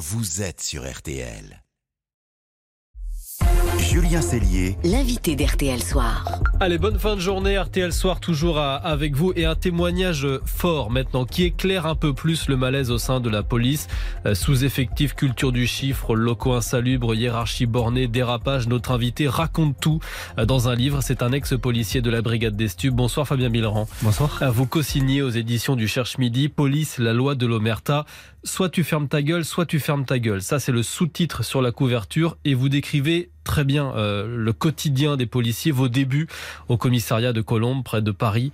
vous êtes sur RTL. Julien Cellier, l'invité d'RTL Soir. Allez, bonne fin de journée, RTL Soir toujours avec vous et un témoignage fort maintenant qui éclaire un peu plus le malaise au sein de la police. Euh, sous-effectif, culture du chiffre, locaux insalubres, hiérarchie bornée, dérapage. Notre invité raconte tout euh, dans un livre. C'est un ex-policier de la brigade des Stubes. Bonsoir Fabien Millerand. Bonsoir. Euh, vous co-signez aux éditions du Cherche Midi, Police, la loi de l'Omerta. Soit tu fermes ta gueule, soit tu fermes ta gueule. Ça, c'est le sous-titre sur la couverture et vous décrivez très bien euh, le quotidien des policiers, vos débuts au commissariat de Colombes, près de Paris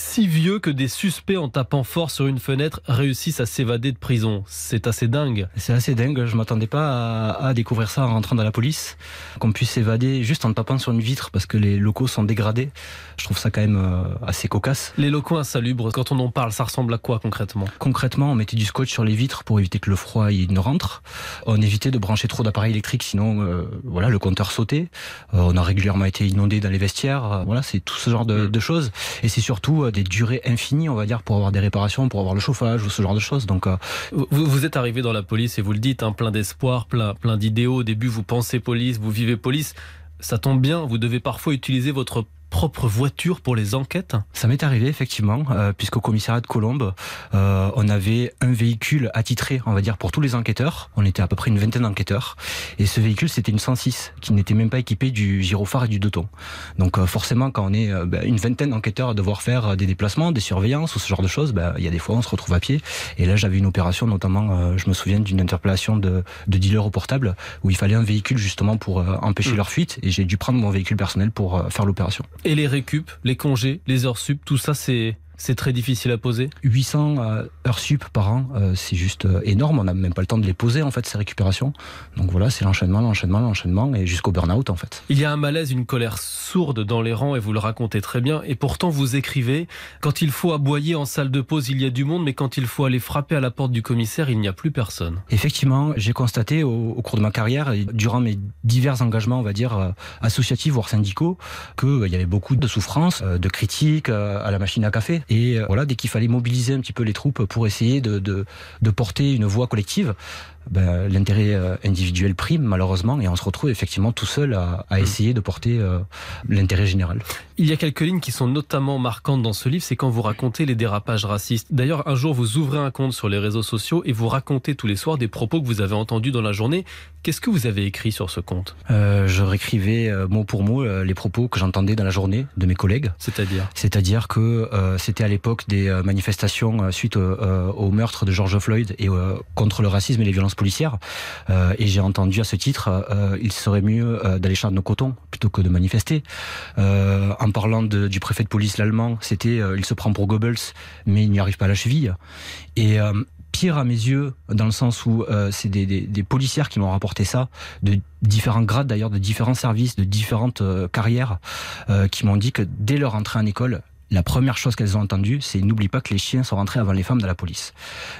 si vieux que des suspects en tapant fort sur une fenêtre réussissent à s'évader de prison. C'est assez dingue. C'est assez dingue. Je m'attendais pas à, découvrir ça en rentrant dans la police. Qu'on puisse s'évader juste en tapant sur une vitre parce que les locaux sont dégradés. Je trouve ça quand même euh, assez cocasse. Les locaux insalubres, quand on en parle, ça ressemble à quoi concrètement? Concrètement, on mettait du scotch sur les vitres pour éviter que le froid il ne rentre. On évitait de brancher trop d'appareils électriques, sinon euh, voilà le compteur sautait. Euh, on a régulièrement été inondé dans les vestiaires. voilà, c'est tout ce genre de, de choses. Et c'est surtout euh, des durées infinies, on va dire, pour avoir des réparations, pour avoir le chauffage ou ce genre de choses. Donc, euh, vous, vous êtes arrivé dans la police et vous le dites, hein, plein d'espoir, plein, plein d'idéaux. Au début, vous pensez police, vous vivez police. Ça tombe bien, vous devez parfois utiliser votre propre voiture pour les enquêtes Ça m'est arrivé effectivement, euh, puisqu'au commissariat de Colombes, euh, on avait un véhicule attitré, on va dire, pour tous les enquêteurs. On était à peu près une vingtaine d'enquêteurs. Et ce véhicule, c'était une 106, qui n'était même pas équipé du gyrophare et du deux Donc euh, forcément, quand on est euh, ben, une vingtaine d'enquêteurs à devoir faire des déplacements, des surveillances ou ce genre de choses, ben, il y a des fois on se retrouve à pied. Et là, j'avais une opération, notamment, euh, je me souviens d'une interpellation de, de dealers au portable, où il fallait un véhicule justement pour empêcher mmh. leur fuite. Et j'ai dû prendre mon véhicule personnel pour faire l'opération. Et les récup, les congés, les heures sup, tout ça, c'est c'est très difficile à poser 800 euh, heures sup par an, euh, c'est juste euh, énorme. On n'a même pas le temps de les poser, en fait, ces récupérations. Donc voilà, c'est l'enchaînement, l'enchaînement, l'enchaînement, et jusqu'au burn-out, en fait. Il y a un malaise, une colère sourde dans les rangs, et vous le racontez très bien. Et pourtant, vous écrivez, quand il faut aboyer en salle de pause, il y a du monde, mais quand il faut aller frapper à la porte du commissaire, il n'y a plus personne. Effectivement, j'ai constaté au, cours de ma carrière, durant mes divers engagements, on va dire, associatifs, voire syndicaux, qu'il y avait beaucoup de souffrances, de critiques à la machine à café. Et euh, voilà, dès qu'il fallait mobiliser un petit peu les troupes pour essayer de, de, de porter une voix collective, ben, l'intérêt euh, individuel prime malheureusement et on se retrouve effectivement tout seul à, à mm. essayer de porter euh, l'intérêt général. Il y a quelques lignes qui sont notamment marquantes dans ce livre, c'est quand vous racontez les dérapages racistes. D'ailleurs, un jour, vous ouvrez un compte sur les réseaux sociaux et vous racontez tous les soirs des propos que vous avez entendus dans la journée. Qu'est-ce que vous avez écrit sur ce compte? Euh, Je réécrivais euh, mot pour mot les propos que j'entendais dans la journée de mes collègues. C'est-à-dire? C'est-à-dire que c'était à l'époque des manifestations suite au meurtre de George Floyd et contre le racisme et les violences policière. Euh, et j'ai entendu à ce titre, euh, il serait mieux euh, d'aller chercher nos cotons plutôt que de manifester. en parlant du préfet de police l'allemand, c'était il se prend pour Goebbels, mais il n'y arrive pas à la cheville. Et pire à mes yeux, dans le sens où c'est des, des, des, policières qui m'ont rapporté ça, de différents grades d'ailleurs, de différents services, de différentes carrières, qui m'ont dit que dès leur entrée en école, la première chose qu'elles ont entendue, c'est n'oublie pas que les chiens sont rentrés avant les femmes dans la police.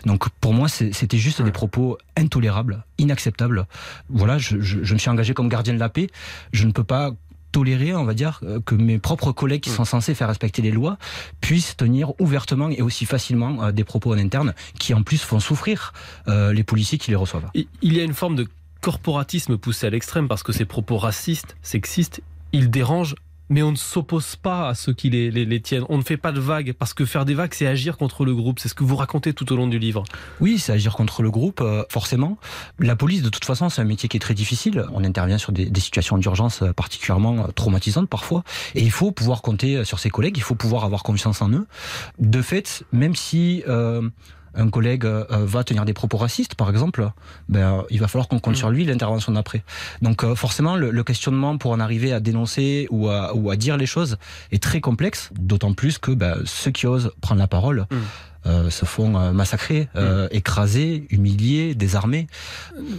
Donc pour moi, c'était juste des propos intolérables, inacceptables. Voilà, je, je, me suis engagé comme gardien de la paix. Je ne peux pas tolérer, on va dire, euh, que mes propres collègues qui sont censés faire respecter les lois puissent tenir ouvertement et aussi facilement euh, des propos en interne qui en plus font souffrir euh, les policiers qui les reçoivent. Il y a une forme de corporatisme poussé à l'extrême parce que ces propos racistes, sexistes, ils dérangent mais on ne s'oppose pas à ceux qui les, tiennent. On ne fait pas de vagues, parce que faire des vagues, c'est agir contre le groupe. C'est ce que vous racontez tout au long du livre. Oui, c'est agir contre le groupe, euh, forcément. La police, de toute façon, c'est un métier qui est très difficile. On intervient sur des, situations d'urgence euh, particulièrement euh, traumatisantes parfois. Et il faut pouvoir compter sur ses collègues, il faut pouvoir avoir confiance en eux. De fait, même si... un collègue euh, va tenir des propos racistes, par exemple, ben, il va falloir qu'on compte mm. sur lui l'intervention d'après. Donc euh, forcément, le, questionnement pour en arriver à dénoncer ou à, ou à dire les choses est très complexe, d'autant plus que ben, ceux qui osent prendre la parole... Mm. Euh, se font massacrer, mm. écraser, humilier, désarmer.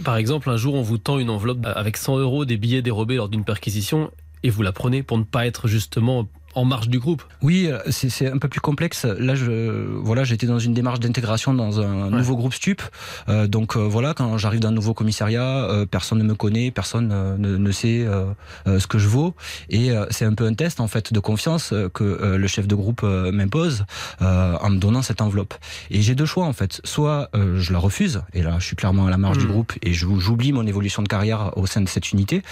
Par exemple, un jour, on vous tend une enveloppe avec 100 euros des billets dérobés lors d'une perquisition et vous la prenez pour ne pas être justement en marge du groupe. Oui, euh, c'est un peu plus complexe. Là, je, voilà, j'étais dans une démarche d'intégration dans un nouveau groupe stup. Euh, donc euh, voilà, quand j'arrive dans un nouveau commissariat, personne ne me connaît, personne ne, ne sait ce que je vaux, et c'est un peu un test en fait de confiance que le chef de groupe m'impose en me donnant cette enveloppe. Et j'ai deux choix en fait. Soit je la refuse, et là je suis clairement à la marge du hmm. groupe et j'oublie mon évolution de carrière au sein de cette unité,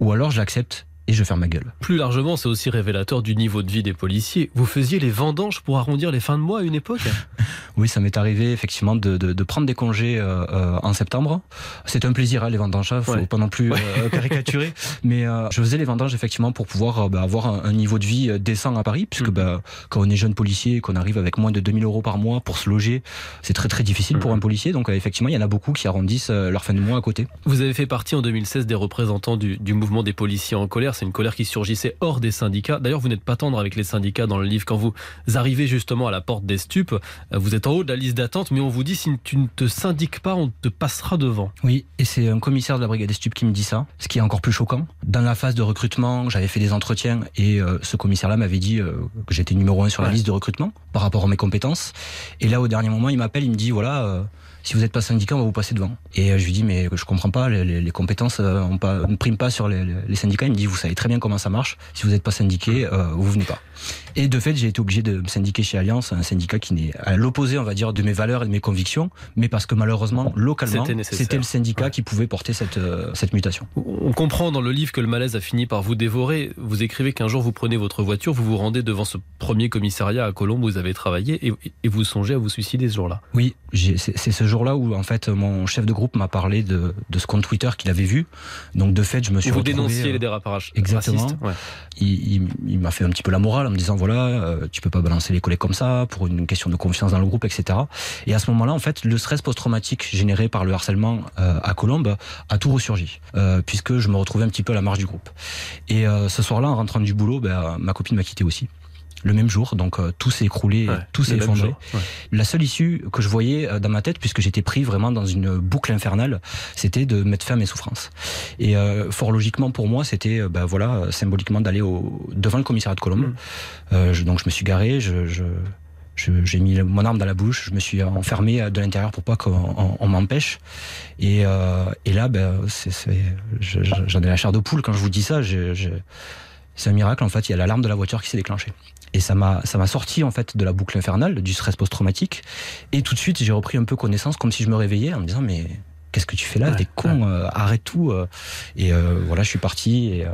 ou alors je l'accepte et je ferme ma gueule. Plus largement, c'est aussi révélateur du niveau de vie des policiers. Vous faisiez les vendanges pour arrondir les fins de mois à une époque Oui, ça m'est arrivé effectivement de, de, de, prendre des congés euh, euh en septembre. C'est un plaisir, hein, les vendanges, il hein, faut pas non plus euh, caricaturer. Mais je faisais les vendanges effectivement pour pouvoir bah, avoir un, un, niveau de vie décent à Paris, puisque mm. bah, quand on est jeune policier, qu'on arrive avec moins de 2000 euros par mois pour se loger, c'est très très difficile pour mm. un policier. Donc effectivement, il y en a beaucoup qui arrondissent leur fin de mois à côté. Vous avez fait partie en 2016 des représentants du, du mouvement des policiers en colère c'est une colère qui surgissait hors des syndicats. D'ailleurs, vous n'êtes pas tendre avec les syndicats dans le livre. Quand vous arrivez justement à la porte des stupes, euh, vous êtes en haut de la liste d'attente, mais on vous dit si tu ne te syndiques pas, on te passera devant. Oui, et c'est un commissaire de la brigade des stupes qui me dit ça, ce qui est encore plus choquant. Dans la phase de recrutement, j'avais fait des entretiens et euh, ce commissaire-là m'avait dit euh, que j'étais numéro un sur la liste de recrutement par rapport à mes compétences. Et là, au dernier moment, il m'appelle, il me dit voilà si vous n'êtes pas syndicat, on va vous passer devant. Et euh, je lui dis, mais je comprends pas, les, les, compétences euh, pas, ne priment pas sur les, les, syndicats. Il me dit, vous savez très bien comment ça marche. Si vous n'êtes pas syndiqué, euh, vous venez pas. Et de fait, j'ai été obligé de me syndiquer chez Alliance, un syndicat qui n'est à l'opposé, on va dire, de mes valeurs et de mes convictions, mais parce que malheureusement, localement, c'était le syndicat qui pouvait porter cette, euh, cette mutation. On comprend dans le livre que le malaise a fini par vous dévorer. Vous écrivez qu'un jour, vous prenez votre voiture, vous vous rendez devant ce premier commissariat à Colombe vous avez travaillé et, et vous songez à vous suicider ce jour-là. Oui, c'est ce jour-là où, en fait, mon chef de groupe m'a parlé de, de, ce compte Twitter qu'il avait vu. Donc, de fait, je me suis vous retrouvé... Vous dénonciez les dérapages Exactement. Il, il, il m'a fait un petit peu la morale en me disant, voilà, euh, tu peux pas balancer les collègues comme ça pour une question de confiance dans le groupe, etc. Et à ce moment-là, en fait, le stress post-traumatique généré par le harcèlement euh, à Colombe a tout ressurgi, euh, puisque je me retrouvais un petit peu à la marge du groupe. Et ce soir-là, en rentrant du boulot, ben, ma copine m'a quitté aussi le même jour. Donc euh, tout s'est écroulé, tout s'est effondré. La seule issue que je voyais euh, dans ma tête, puisque j'étais pris vraiment dans une boucle infernale, c'était de mettre fin à mes souffrances. Et euh, fort logiquement pour moi, c'était ben voilà symboliquement d'aller au devant le commissariat de Colombe. Mm. Je, donc je me suis garé, je, je j'ai mis mon arme dans la bouche, je me suis enfermé de l'intérieur pour pas qu'on m'empêche. Et, et là, ben, j'en ai la chair de poule quand je vous dis ça. C'est un miracle en fait. Il y a l'alarme de la voiture qui s'est déclenchée. Et ça m'a ça m'a sorti en fait de la boucle infernale, du stress post-traumatique. Et tout de suite, j'ai repris un peu connaissance, comme si je me réveillais en me disant mais qu'est-ce que tu fais là? T'es con, euh, arrête tout. Euh. Et euh, voilà, je suis parti et.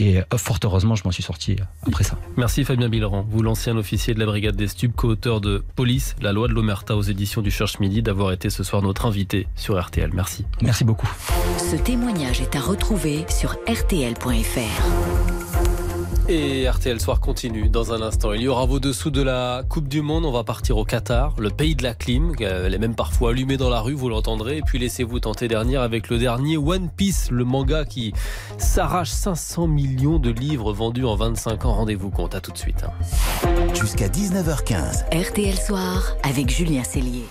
Et fort heureusement, je m'en suis sorti après ça. Merci Fabien Billerand, vous l'ancien officier de la brigade des stupes, co-auteur de Police, la loi de l'Omerta aux éditions du Cherche Midi, d'avoir été ce soir notre invité sur RTL. Merci. Merci beaucoup. Ce témoignage est à retrouver sur rtl.fr. Et RTL Soir continue dans un instant. Il y aura vos dessous de la Coupe du Monde. On va partir au Qatar, le pays de la clim. Elle est même parfois allumée dans la rue, vous l'entendrez. Et puis laissez-vous tenter dernière avec le dernier One Piece, le manga qui s'arrache 500 millions de livres vendus en 25 ans. Rendez-vous compte. À tout de suite. Jusqu'à 19h15. RTL Soir avec Julien Cellier.